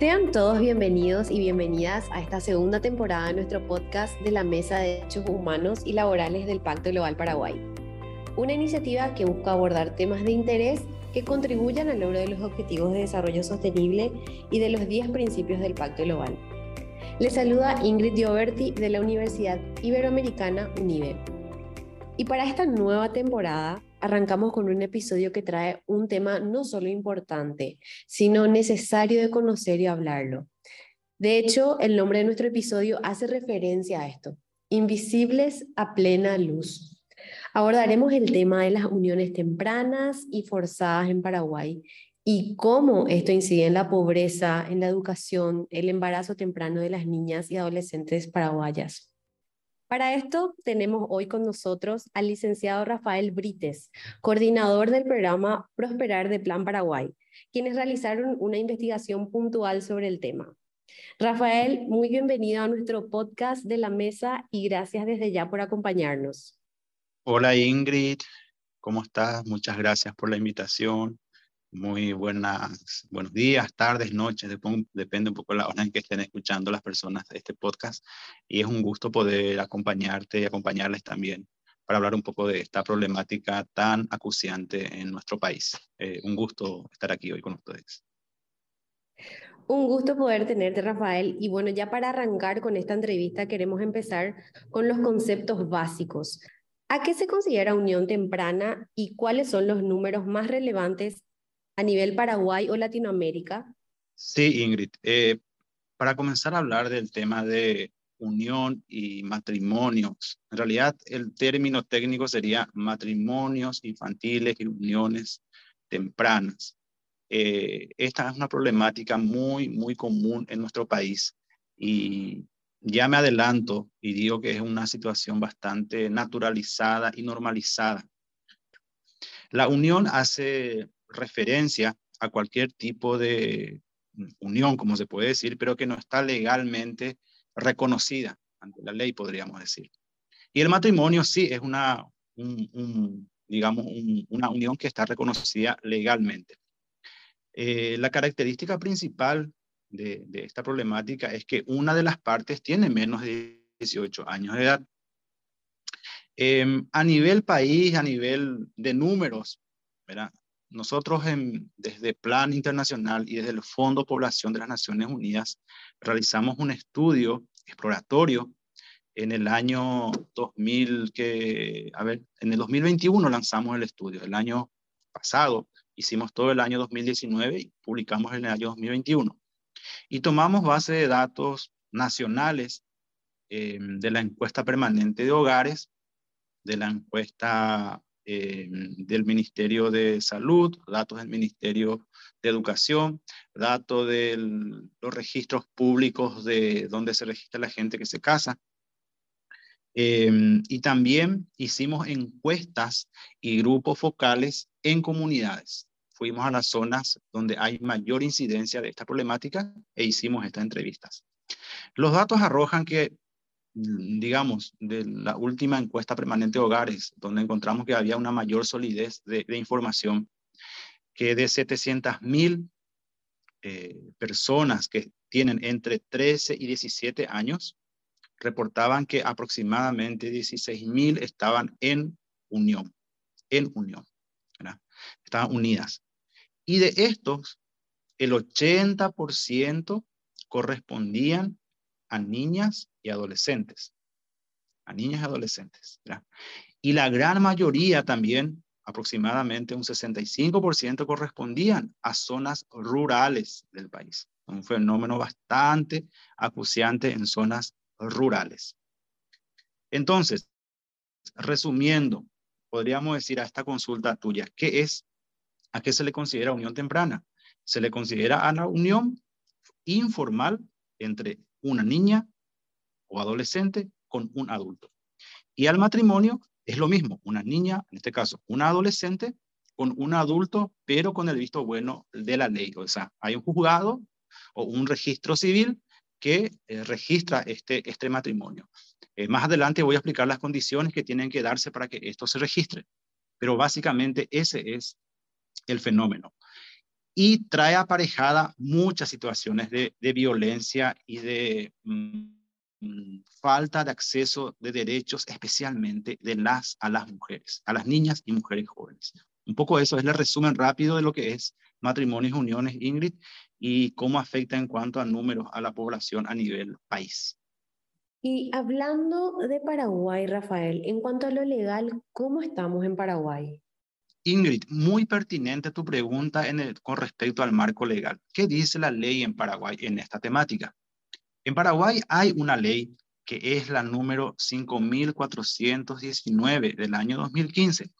Sean todos bienvenidos y bienvenidas a esta segunda temporada de nuestro podcast de la Mesa de Derechos Humanos y Laborales del Pacto Global Paraguay. Una iniciativa que busca abordar temas de interés que contribuyan al logro de los Objetivos de Desarrollo Sostenible y de los 10 principios del Pacto Global. Les saluda Ingrid Gioberti de la Universidad Iberoamericana UNIBE. Y para esta nueva temporada arrancamos con un episodio que trae un tema no solo importante, sino necesario de conocer y hablarlo. De hecho, el nombre de nuestro episodio hace referencia a esto, Invisibles a plena luz. Abordaremos el tema de las uniones tempranas y forzadas en Paraguay y cómo esto incide en la pobreza, en la educación, el embarazo temprano de las niñas y adolescentes paraguayas. Para esto tenemos hoy con nosotros al licenciado Rafael Brites, coordinador del programa Prosperar de Plan Paraguay, quienes realizaron una investigación puntual sobre el tema. Rafael, muy bienvenido a nuestro podcast de la mesa y gracias desde ya por acompañarnos. Hola Ingrid, ¿cómo estás? Muchas gracias por la invitación. Muy buenas, buenos días, tardes, noches, depende un poco de la hora en que estén escuchando las personas de este podcast. Y es un gusto poder acompañarte y acompañarles también para hablar un poco de esta problemática tan acuciante en nuestro país. Eh, un gusto estar aquí hoy con ustedes. Un gusto poder tenerte, Rafael. Y bueno, ya para arrancar con esta entrevista, queremos empezar con los conceptos básicos. ¿A qué se considera unión temprana y cuáles son los números más relevantes a nivel Paraguay o Latinoamérica? Sí, Ingrid. Eh, para comenzar a hablar del tema de unión y matrimonios, en realidad el término técnico sería matrimonios infantiles y uniones tempranas. Eh, esta es una problemática muy, muy común en nuestro país y ya me adelanto y digo que es una situación bastante naturalizada y normalizada. La unión hace referencia a cualquier tipo de unión, como se puede decir, pero que no está legalmente reconocida ante la ley, podríamos decir. Y el matrimonio sí es una, digamos, una unión que está reconocida legalmente. Eh, la característica principal de, esta problemática es que una de las partes tiene menos de 18 años de edad. Em, a nivel país, a nivel de números, ¿verdad? Nosotros desde Plan Internacional y desde el Fondo Población de las Naciones Unidas realizamos un estudio exploratorio en el año 2000, que, a ver, en el 2021 lanzamos el estudio, el año pasado hicimos todo el año 2019 y publicamos en el año 2021. Y tomamos base de datos nacionales eh, de la encuesta permanente de hogares, de la encuesta eh, del Ministerio de Salud, datos del Ministerio de Educación, datos de los registros públicos de donde se registra la gente que se casa. Eh, y también hicimos encuestas y grupos focales en comunidades. Fuimos a las zonas donde hay mayor incidencia de esta problemática e hicimos estas entrevistas. Los datos arrojan que digamos, de la última encuesta permanente de hogares, donde encontramos que había una mayor solidez de, información, que de 700 mil eh, personas que tienen entre 13 y 17 años, reportaban que aproximadamente 16 mil estaban en unión, en unión, estaban unidas. Y de estos, el 80% correspondían a niñas y adolescentes. A niñas y adolescentes. Y la gran mayoría también, aproximadamente un 65%, correspondían a zonas rurales del país. Un fenómeno bastante acuciante en zonas rurales. Entonces, resumiendo, podríamos decir a esta consulta tuya, ¿qué es? ¿A qué se le considera unión temprana? Se le considera a la unión informal entre una niña o adolescente con un adulto. Y al matrimonio es lo mismo, una niña, en este caso, una adolescente con un adulto, pero con el visto bueno de la ley. O sea, hay un juzgado o un registro civil que eh, registra este, este matrimonio. Eh, más adelante voy a explicar las condiciones que tienen que darse para que esto se registre, pero básicamente ese es el fenómeno. Y trae aparejada muchas situaciones de, violencia y de mm, falta de acceso de derechos, especialmente de las a las mujeres, a las niñas y mujeres jóvenes. Un poco eso es el resumen rápido de lo que es matrimonios, uniones, Ingrid, y cómo afecta en cuanto a números a la población a nivel país. Y hablando de Paraguay, Rafael, en cuanto a lo legal, ¿cómo estamos en Paraguay? Ingrid, muy pertinente tu pregunta en el, con respecto al marco legal. ¿Qué dice la ley en Paraguay en esta temática? En Paraguay hay una ley que es la número 5419 del año 2015.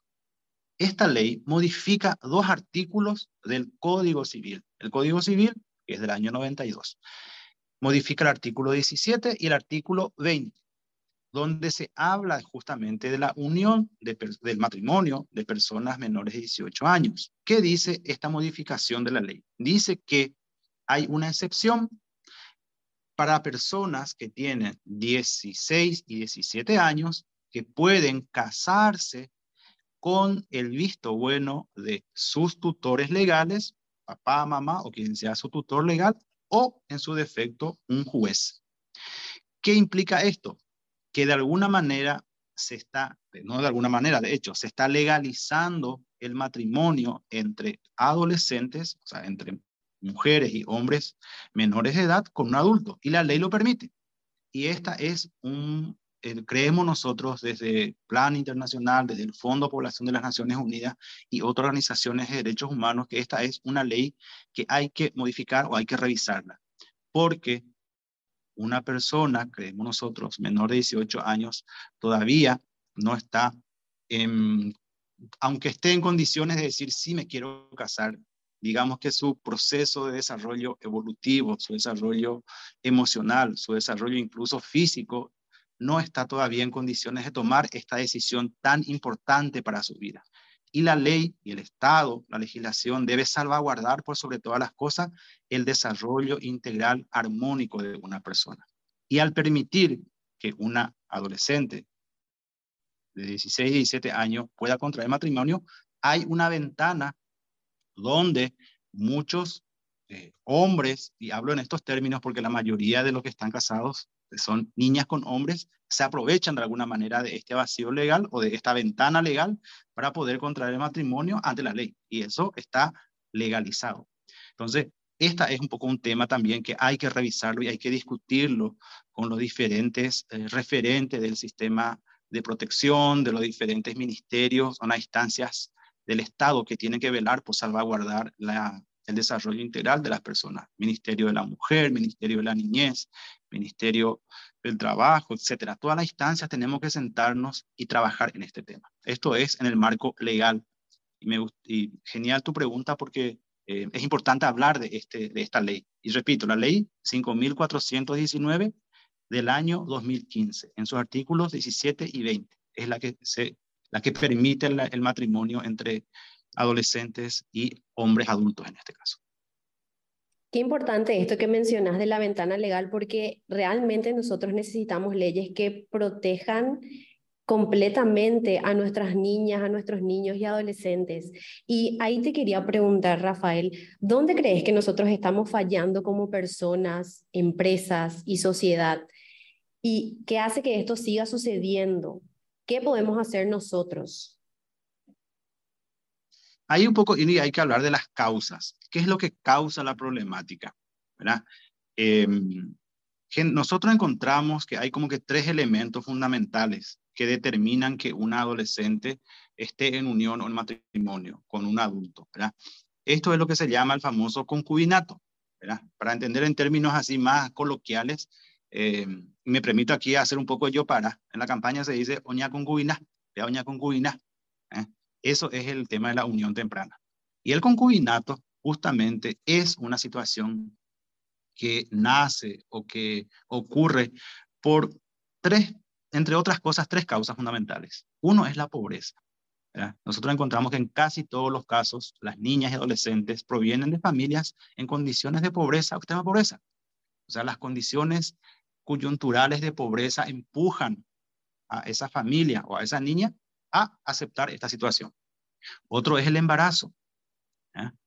Esta ley modifica dos artículos del Código Civil. El Código Civil, que es del año 92, modifica el artículo 17 y el artículo 20 donde se habla justamente de la unión del matrimonio de personas menores de 18 años. ¿Qué dice esta modificación de la ley? Dice que hay una excepción para personas que tienen 16 y 17 años que pueden casarse con el visto bueno de sus tutores legales, papá, mamá o quien sea su tutor legal, o en su defecto un juez. ¿Qué implica esto? Que de alguna manera se está, no de alguna manera, de hecho, se está legalizando el matrimonio entre adolescentes, o sea, entre mujeres y hombres menores de edad con un adulto, y la ley lo permite. Y esta es un, creemos nosotros desde Plan Internacional, desde el Fondo de Población de las Naciones Unidas y otras organizaciones de derechos humanos, que esta es una ley que hay que modificar o hay que revisarla, porque una persona, creemos nosotros, menor de 18 años, todavía no está, aunque esté en condiciones de decir, sí me quiero casar, digamos que su proceso de desarrollo evolutivo, su desarrollo emocional, su desarrollo incluso físico, no está todavía en condiciones de tomar esta decisión tan importante para su vida. Y la ley y el Estado, la legislación, debe salvaguardar por sobre todas las cosas el desarrollo integral armónico de una persona. Y al permitir que una adolescente de 16 y 17 años pueda contraer matrimonio, hay una ventana donde muchos eh, hombres, y hablo en estos términos porque la mayoría de los que están casados son niñas con hombres, se aprovechan de alguna manera de este vacío legal o de esta ventana legal para poder contraer matrimonio ante la ley. Y eso está legalizado. Entonces, esta es un poco un tema también que hay que revisarlo y hay que discutirlo con los diferentes eh, referentes del sistema de protección, de los diferentes ministerios, son instancias del Estado que tienen que velar por salvaguardar la, el desarrollo integral de las personas. Ministerio de la Mujer, Ministerio de la Niñez, Ministerio del Trabajo, etcétera. Todas las instancias tenemos que sentarnos y trabajar en este tema. Esto es en el marco legal. Y, me, y genial tu pregunta porque eh, es importante hablar de, este, de esta ley. Y repito, la ley 5419 del año 2015, en sus artículos 17 y 20, es la que, se, la que permite el matrimonio entre adolescentes y hombres adultos en este caso. Qué importante esto que mencionas de la ventana legal, porque realmente nosotros necesitamos leyes que protejan completamente a nuestras niñas, a nuestros niños y adolescentes. Y ahí te quería preguntar, Rafael, ¿dónde crees que nosotros estamos fallando como personas, empresas y sociedad? ¿Y qué hace que esto siga sucediendo? ¿Qué podemos hacer nosotros? Hay un poco, y hay que hablar de las causas. ¿Qué es lo que causa la problemática? ¿verdad? Em, nosotros encontramos que hay como que tres elementos fundamentales que determinan que una adolescente esté en unión o en matrimonio con un adulto. ¿verdad? Esto es lo que se llama el famoso concubinato. ¿verdad? Para entender en términos así más coloquiales, em, me permito aquí hacer un poco yo para. En la campaña se dice oña concubina, oña concubina. ¿eh? Eso es el tema de la unión temprana. Y el concubinato justamente es una situación que nace o que ocurre por tres, entre otras cosas, tres causas fundamentales. Uno es la pobreza. Nosotros encontramos que en casi todos los casos las niñas y adolescentes provienen de familias en condiciones de pobreza o extrema pobreza. O sea, las condiciones coyunturales de pobreza empujan a esa familia o a esa niña a aceptar esta situación. Otro es el embarazo.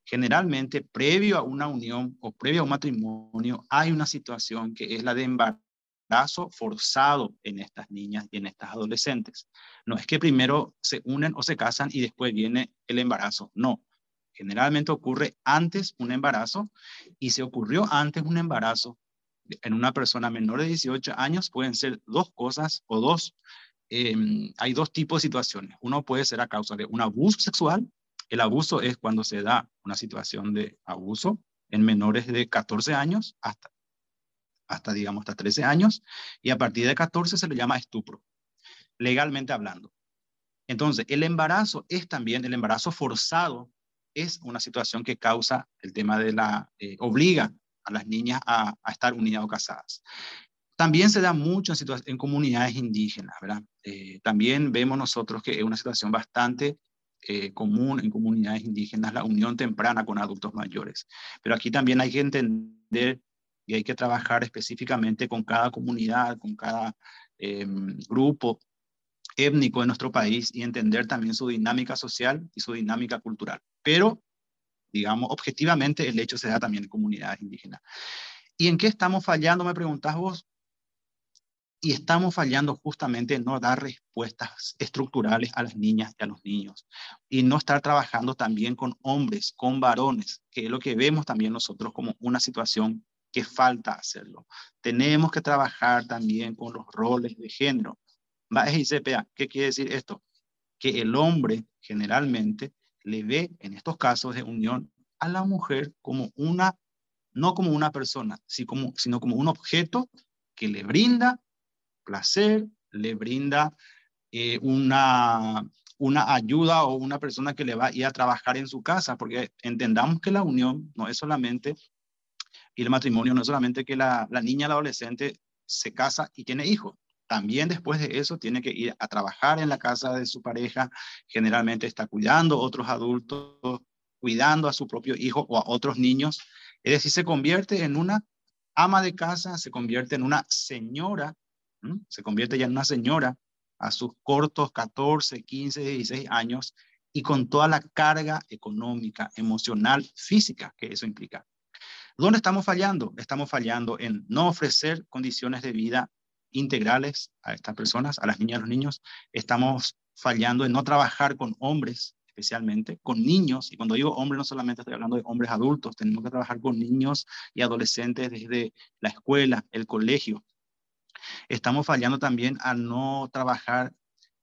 Generalmente, previo a una unión o previo a un matrimonio, hay una situación que es la de embarazo forzado en estas niñas y en estas adolescentes. No es que primero se unen o se casan y después viene el embarazo. No. Generalmente ocurre antes un embarazo y si ocurrió antes un embarazo en una persona menor de 18 años, pueden ser dos cosas o dos. Em, hay dos tipos de situaciones. Uno puede ser a causa de un abuso sexual el abuso es cuando se da una situación de abuso en menores de 14 años hasta, hasta digamos, hasta 13 años, y a partir de 14 se le llama estupro, legalmente hablando. Entonces, el embarazo es también, el embarazo forzado es una situación que causa el tema de la, eh, obliga a las niñas a, estar unidas o casadas. También se da mucho en, en comunidades indígenas, ¿verdad? Eh, también vemos nosotros que es una situación bastante eh, común en comunidades indígenas, la unión temprana con adultos mayores. Pero aquí también hay que entender y hay que trabajar específicamente con cada comunidad, con cada em, grupo étnico de nuestro país y entender también su dinámica social y su dinámica cultural. Pero, digamos, objetivamente el hecho se da también en comunidades indígenas. ¿Y en qué estamos fallando? Me preguntás vos y estamos fallando justamente en no dar respuestas estructurales a las niñas y a los niños y no estar trabajando también con hombres, con varones, que es lo que vemos también nosotros como una situación que falta hacerlo. Tenemos que trabajar también con los roles de género. ¿Qué quiere decir esto? Que el hombre generalmente le ve en estos casos de unión a la mujer como una, no como una persona, sino como, un objeto que le brinda placer, le brinda eh, una, una ayuda o una persona que le va a ir a trabajar en su casa, porque entendamos que la unión no es solamente, y el matrimonio no es solamente que la, la niña, la adolescente se casa y tiene hijos. También después de eso tiene que ir a trabajar en la casa de su pareja, generalmente está cuidando a otros adultos, cuidando a su propio hijo o a otros niños. Es decir, se convierte en una ama de casa, se convierte en una señora se convierte ya en una señora a sus cortos 14, 15, 16 años y con toda la carga económica, emocional, física que eso implica. ¿Dónde estamos fallando? Estamos fallando en no ofrecer condiciones de vida integrales a estas personas, a las niñas y a los niños. Estamos fallando en no trabajar con hombres, especialmente con niños. Y cuando digo hombres, no solamente estoy hablando de hombres adultos, tenemos que trabajar con niños y adolescentes desde la escuela, el colegio, Estamos fallando también a no trabajar,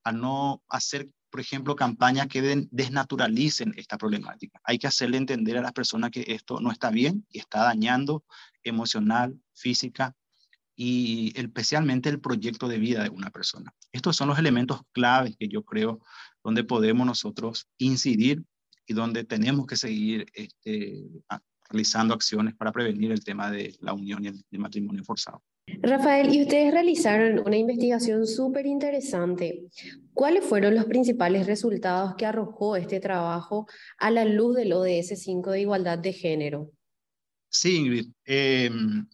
a no hacer, por ejemplo, campañas que desnaturalicen esta problemática. Hay que hacerle entender a las personas que esto no está bien y está dañando emocional, física y especialmente el proyecto de vida de una persona. Estos son los elementos claves que yo creo donde podemos nosotros incidir y donde tenemos que seguir este, realizando acciones para prevenir el tema de la unión y el matrimonio forzado. Rafael, y ustedes realizaron una investigación súper interesante. ¿Cuáles fueron los principales resultados que arrojó este trabajo a la luz del ODS 5 de igualdad de género? Sí, Ingrid. Em,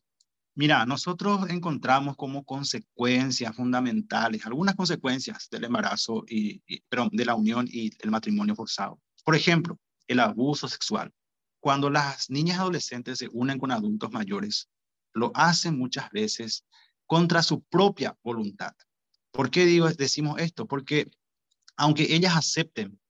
mira, nosotros encontramos como consecuencias fundamentales, algunas consecuencias del embarazo, y, perdón, de la unión y el matrimonio forzado. Por ejemplo, el abuso sexual. Cuando las niñas adolescentes se unen con adultos mayores, lo hacen muchas veces contra su propia voluntad. ¿Por qué digo, decimos esto? Porque aunque ellas acepten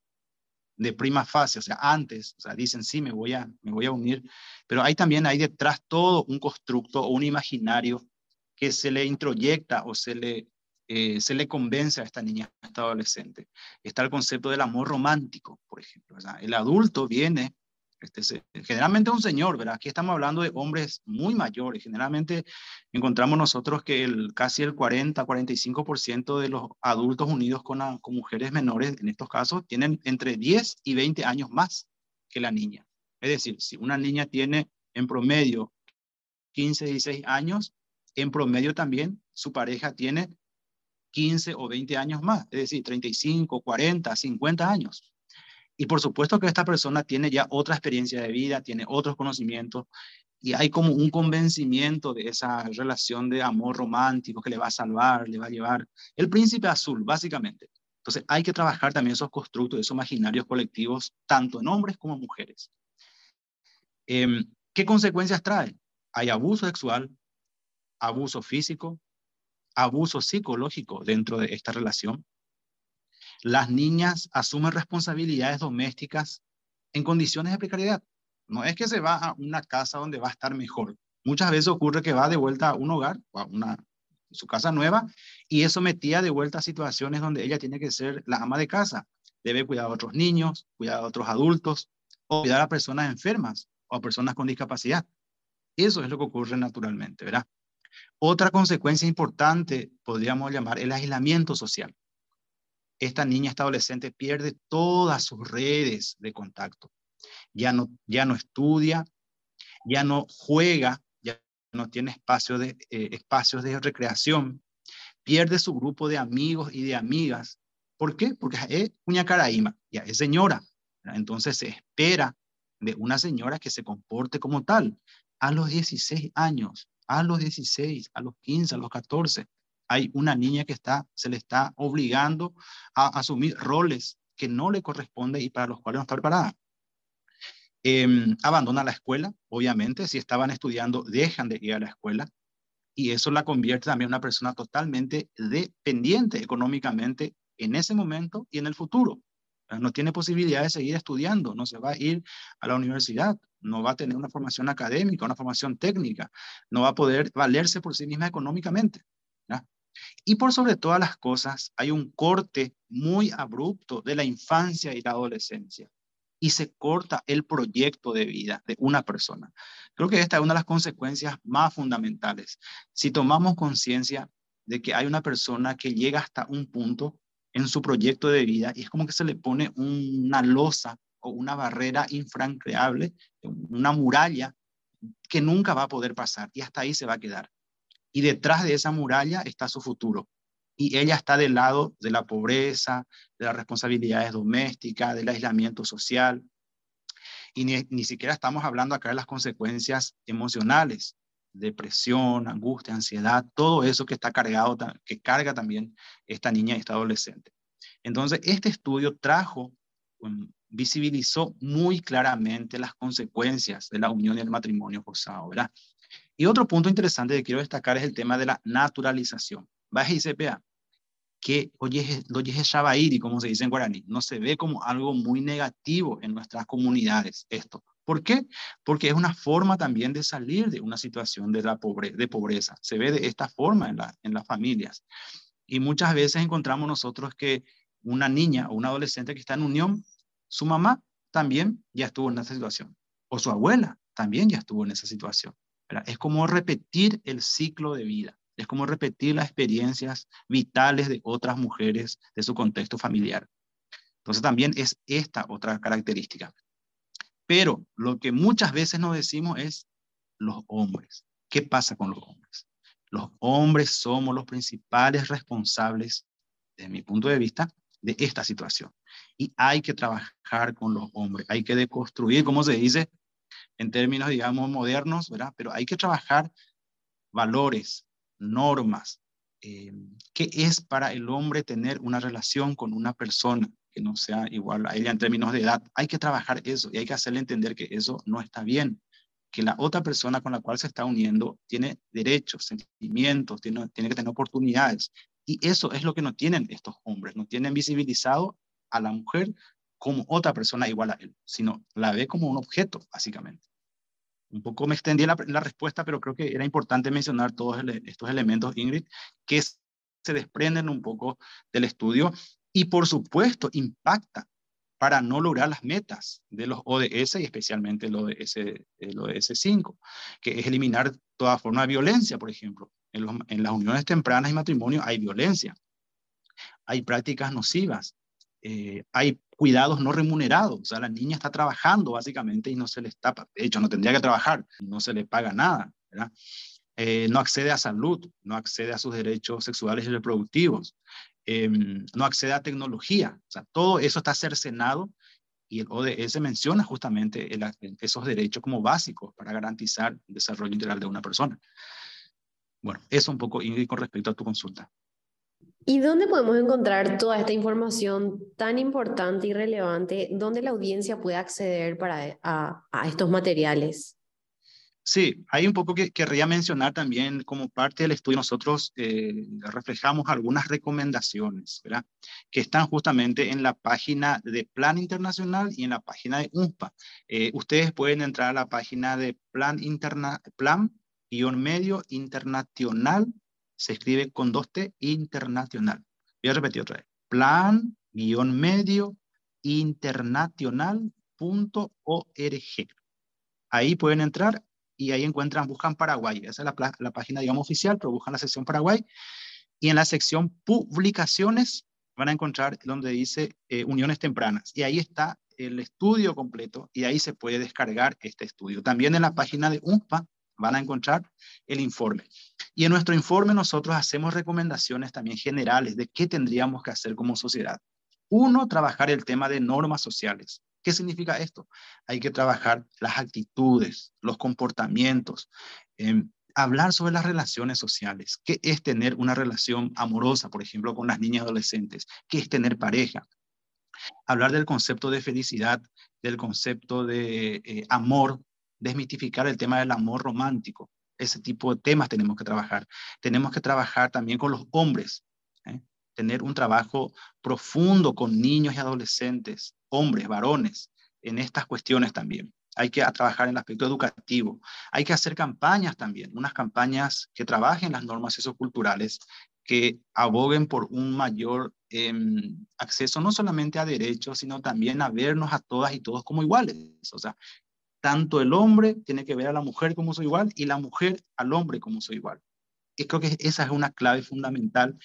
de prima fase, o sea, antes, o sea, dicen, sí, me voy a, me voy a unir, pero hay también ahí detrás todo un constructo o un imaginario que se le introyecta o se le, eh, se le convence a esta niña, a esta adolescente. Está el concepto del amor romántico, por ejemplo. el adulto viene este, generalmente un señor, ¿verdad? Aquí estamos hablando de hombres muy mayores. Generalmente encontramos nosotros que casi el 40-45% de los adultos unidos con, con mujeres menores, en estos casos, tienen entre 10 y 20 años más que la niña. Es decir, si una niña tiene en promedio 15, 16 años, en promedio también su pareja tiene 15 o 20 años más, es decir, 35, 40, 50 años. Y por supuesto que esta persona tiene ya otra experiencia de vida, tiene otros conocimientos y hay como un convencimiento de esa relación de amor romántico que le va a salvar, le va a llevar el príncipe azul, básicamente. Entonces hay que trabajar también esos constructos, esos imaginarios colectivos, tanto en hombres como en mujeres. Em, ¿Qué consecuencias trae? Hay abuso sexual, abuso físico, abuso psicológico dentro de esta relación. Las niñas asumen responsabilidades domésticas en condiciones de precariedad. No es que se va a una casa donde va a estar mejor. Muchas veces ocurre que va de vuelta a un hogar, a una, su casa nueva, y eso metía de vuelta a situaciones donde ella tiene que ser la ama de casa. Debe cuidar a otros niños, cuidar a otros adultos, o cuidar a personas enfermas o a personas con discapacidad. Eso es lo que ocurre naturalmente, ¿verdad? Otra consecuencia importante, podríamos llamar, el aislamiento social. Esta niña, esta adolescente pierde todas sus redes de contacto. Ya no, ya no estudia, ya no juega, ya no tiene espacio de, eh, espacios de recreación, pierde su grupo de amigos y de amigas. ¿Por qué? Porque es cuña caraíma, ya es señora. Entonces se espera de una señora que se comporte como tal. A los 16 años, a los 16, a los 15, a los 14, hay una niña que se le está obligando a asumir roles que no le corresponden y para los cuales no está preparada. Em, abandona la escuela, obviamente, si estaban estudiando, dejan de ir a la escuela y eso la convierte también en una persona totalmente dependiente económicamente en ese momento y en el futuro. No tiene posibilidad de seguir estudiando, no se va a ir a la universidad, no va a tener una formación académica, una formación técnica, no va a poder valerse por sí misma económicamente. Y por sobre todas las cosas, hay un corte muy abrupto de la infancia y la adolescencia. Y se corta el proyecto de vida de una persona. Creo que esta es una de las consecuencias más fundamentales. Si tomamos conciencia de que hay una persona que llega hasta un punto en su proyecto de vida y es como que se le pone una losa o una barrera infranqueable, una muralla que nunca va a poder pasar y hasta ahí se va a quedar. Y detrás de esa muralla está su futuro. Y ella está del lado de la pobreza, de las responsabilidades domésticas, del aislamiento social. Y ni, ni siquiera estamos hablando acá de las consecuencias emocionales, depresión, angustia, ansiedad, todo eso que está cargado, que carga también esta niña y esta adolescente. Entonces, este estudio trajo, um, visibilizó muy claramente las consecuencias de la unión y el matrimonio forzado, ¿verdad? Y otro punto interesante que quiero destacar es el tema de la naturalización. Baja y CPA, que oye, oye shabairi, como se dice en guaraní, no se ve como algo muy negativo en nuestras comunidades esto. ¿Por qué? Porque es una forma también de salir de una situación de, la pobreza. Se ve de esta forma en las familias. Y muchas veces encontramos nosotros que una niña o un adolescente que está en unión, su mamá también ya estuvo en esa situación. O su abuela también ya estuvo en esa situación. Es como repetir el ciclo de vida. Es como repetir las experiencias vitales de otras mujeres de su contexto familiar. Entonces también es esta otra característica. Pero lo que muchas veces nos decimos es los hombres. ¿Qué pasa con los hombres? Los hombres somos los principales responsables, desde mi punto de vista, de esta situación. Y hay que trabajar con los hombres, hay que deconstruir, como se dice en términos, digamos, modernos, ¿verdad? Pero hay que trabajar valores, normas. Eh, ¿Qué es para el hombre tener una relación con una persona? que no sea igual a ella en términos de edad. Hay que trabajar eso y hay que hacerle entender que eso no está bien, que la otra persona con la cual se está uniendo tiene derechos, sentimientos, tiene, tiene que tener oportunidades. Y eso es lo que no tienen estos hombres, no tienen visibilizado a la mujer como otra persona igual a él, sino la ve como un objeto, básicamente. Un poco me extendí la, la respuesta, pero creo que era importante mencionar todos estos elementos, Ingrid, que se desprenden un poco del estudio y por supuesto impacta para no lograr las metas de los ODS y especialmente el ODS, el ODS 5, que es eliminar toda forma de violencia, por ejemplo. En, en las uniones tempranas y matrimonio hay violencia, hay prácticas nocivas, eh, hay cuidados no remunerados, o sea, la niña está trabajando básicamente y no se le está, de hecho, no tendría que trabajar, no se le paga nada, ¿verdad? Eh, no accede a salud, no accede a sus derechos sexuales y reproductivos, Em, no accede a tecnología. O sea, todo eso está cercenado y el ODS menciona justamente esos derechos como básicos para garantizar el desarrollo integral de una persona. Bueno, eso un poco, Ingrid, con respecto a tu consulta. ¿Y dónde podemos encontrar toda esta información tan importante y relevante? ¿Dónde la audiencia puede acceder para, a, estos materiales? Sí, hay un poco que querría mencionar también como parte del estudio, nosotros eh, reflejamos algunas recomendaciones, ¿verdad? Que están justamente en la página de Plan Internacional y en la página de UNPA. Eh, ustedes pueden entrar a la página de Plan Interna, Plan medio internacional, se escribe con dos T, internacional. Voy a repetir otra vez. Plan medio internacional.org. Ahí pueden entrar y ahí encuentran, buscan Paraguay. Esa es la, la, página, digamos, oficial, pero buscan la sección Paraguay. Y en la sección publicaciones van a encontrar donde dice eh, uniones tempranas. Y ahí está el estudio completo y ahí se puede descargar este estudio. También en la página de UNPA van a encontrar el informe. Y en nuestro informe nosotros hacemos recomendaciones también generales de qué tendríamos que hacer como sociedad. Uno, trabajar el tema de normas sociales. ¿Qué significa esto? Hay que trabajar las actitudes, los comportamientos, em, hablar sobre las relaciones sociales. ¿Qué es tener una relación amorosa, por ejemplo, con las niñas adolescentes? ¿Qué es tener pareja? Hablar del concepto de felicidad, del concepto de eh, amor, desmitificar el tema del amor romántico. Ese tipo de temas tenemos que trabajar. Tenemos que trabajar también con los hombres, ¿eh? tener un trabajo profundo con niños y adolescentes, hombres, varones, en estas cuestiones también. Hay que trabajar en el aspecto educativo. Hay que hacer campañas también, unas campañas que trabajen las normas socioculturales, que aboguen por un mayor em, acceso no solamente a derechos, sino también a vernos a todas y todos como iguales. O sea, tanto el hombre tiene que ver a la mujer como su igual y la mujer al hombre como su igual. Y creo que esa es una clave fundamental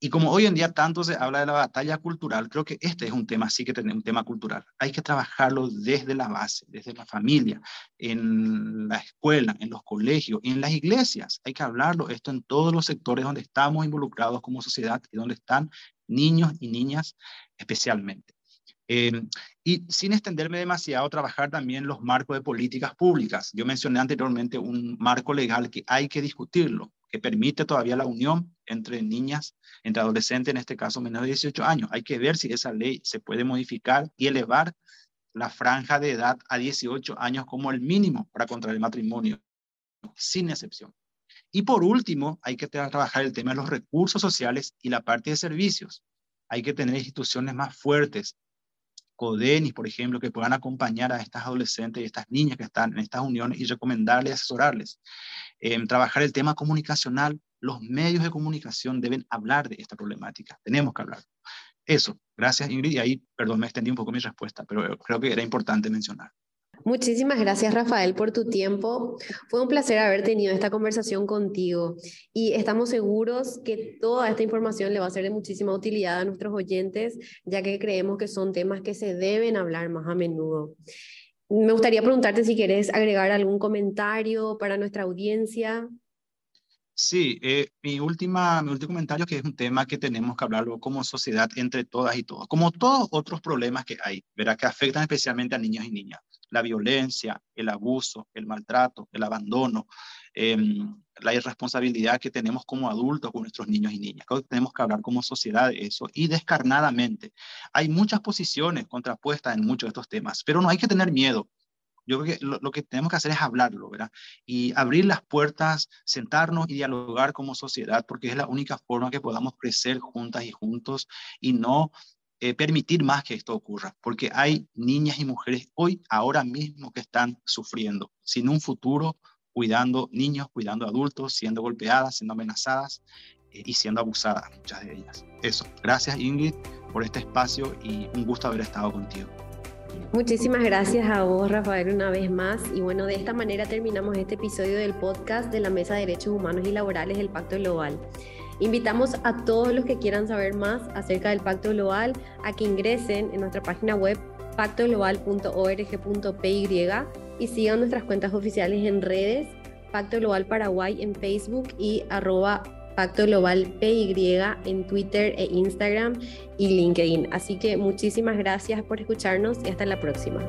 y como hoy en día tanto se habla de la batalla cultural, creo que este es un tema, sí que tenemos un tema cultural. Hay que trabajarlo desde la base, desde la familia, en la escuela, en los colegios, en las iglesias. Hay que hablarlo esto en todos los sectores donde estamos involucrados como sociedad y donde están niños y niñas especialmente. Eh, y sin extenderme demasiado, trabajar también los marcos de políticas públicas. Yo mencioné anteriormente un marco legal que hay que discutirlo, que permite todavía la unión entre niñas, entre adolescentes, en este caso menores de 18 años. Hay que ver si esa ley se puede modificar y elevar la franja de edad a 18 años como el mínimo para contraer matrimonio, sin excepción. Y por último, hay que trabajar el tema de los recursos sociales y la parte de servicios. Hay que tener instituciones más fuertes, CODENIS, por ejemplo, que puedan acompañar a estas adolescentes y estas niñas que están en estas uniones y recomendarles, asesorarles. Eh, trabajar el tema comunicacional, los medios de comunicación deben hablar de esta problemática, tenemos que hablar. Eso, gracias Ingrid, y ahí, perdón, me extendí un poco mi respuesta, pero creo que era importante mencionar. Muchísimas gracias Rafael por tu tiempo. Fue un placer haber tenido esta conversación contigo y estamos seguros que toda esta información le va a ser de muchísima utilidad a nuestros oyentes, ya que creemos que son temas que se deben hablar más a menudo. Me gustaría preguntarte si quieres agregar algún comentario para nuestra audiencia. Sí, eh, mi, última, mi último comentario que es un tema que tenemos que hablarlo como sociedad entre todas y todos, como todos otros problemas que hay, verá que afectan especialmente a niños y niñas la violencia, el abuso, el maltrato, el abandono, em, la irresponsabilidad que tenemos como adultos con nuestros niños y niñas. Tenemos que hablar como sociedad de eso y descarnadamente. Hay muchas posiciones contrapuestas en muchos de estos temas, pero no hay que tener miedo. Yo creo que lo, lo, que tenemos que hacer es hablarlo, ¿verdad? Y abrir las puertas, sentarnos y dialogar como sociedad, porque es la única forma que podamos crecer juntas y juntos y no eh, permitir más que esto ocurra, porque hay niñas y mujeres hoy, ahora mismo, que están sufriendo, sin un futuro, cuidando niños, cuidando adultos, siendo golpeadas, siendo amenazadas eh, y siendo abusadas, muchas de ellas. Eso, gracias Ingrid por este espacio y un gusto haber estado contigo. Muchísimas gracias a vos, Rafael, una vez más. Y bueno, de esta manera terminamos este episodio del podcast de la Mesa de Derechos Humanos y Laborales del Pacto Global. Invitamos a todos los que quieran saber más acerca del Pacto Global a que ingresen en nuestra página web pactoglobal.org.py y sigan nuestras cuentas oficiales en redes, Pacto Global Paraguay en Facebook y arroba Pacto Global PY en Twitter e Instagram y LinkedIn. Así que muchísimas gracias por escucharnos y hasta la próxima.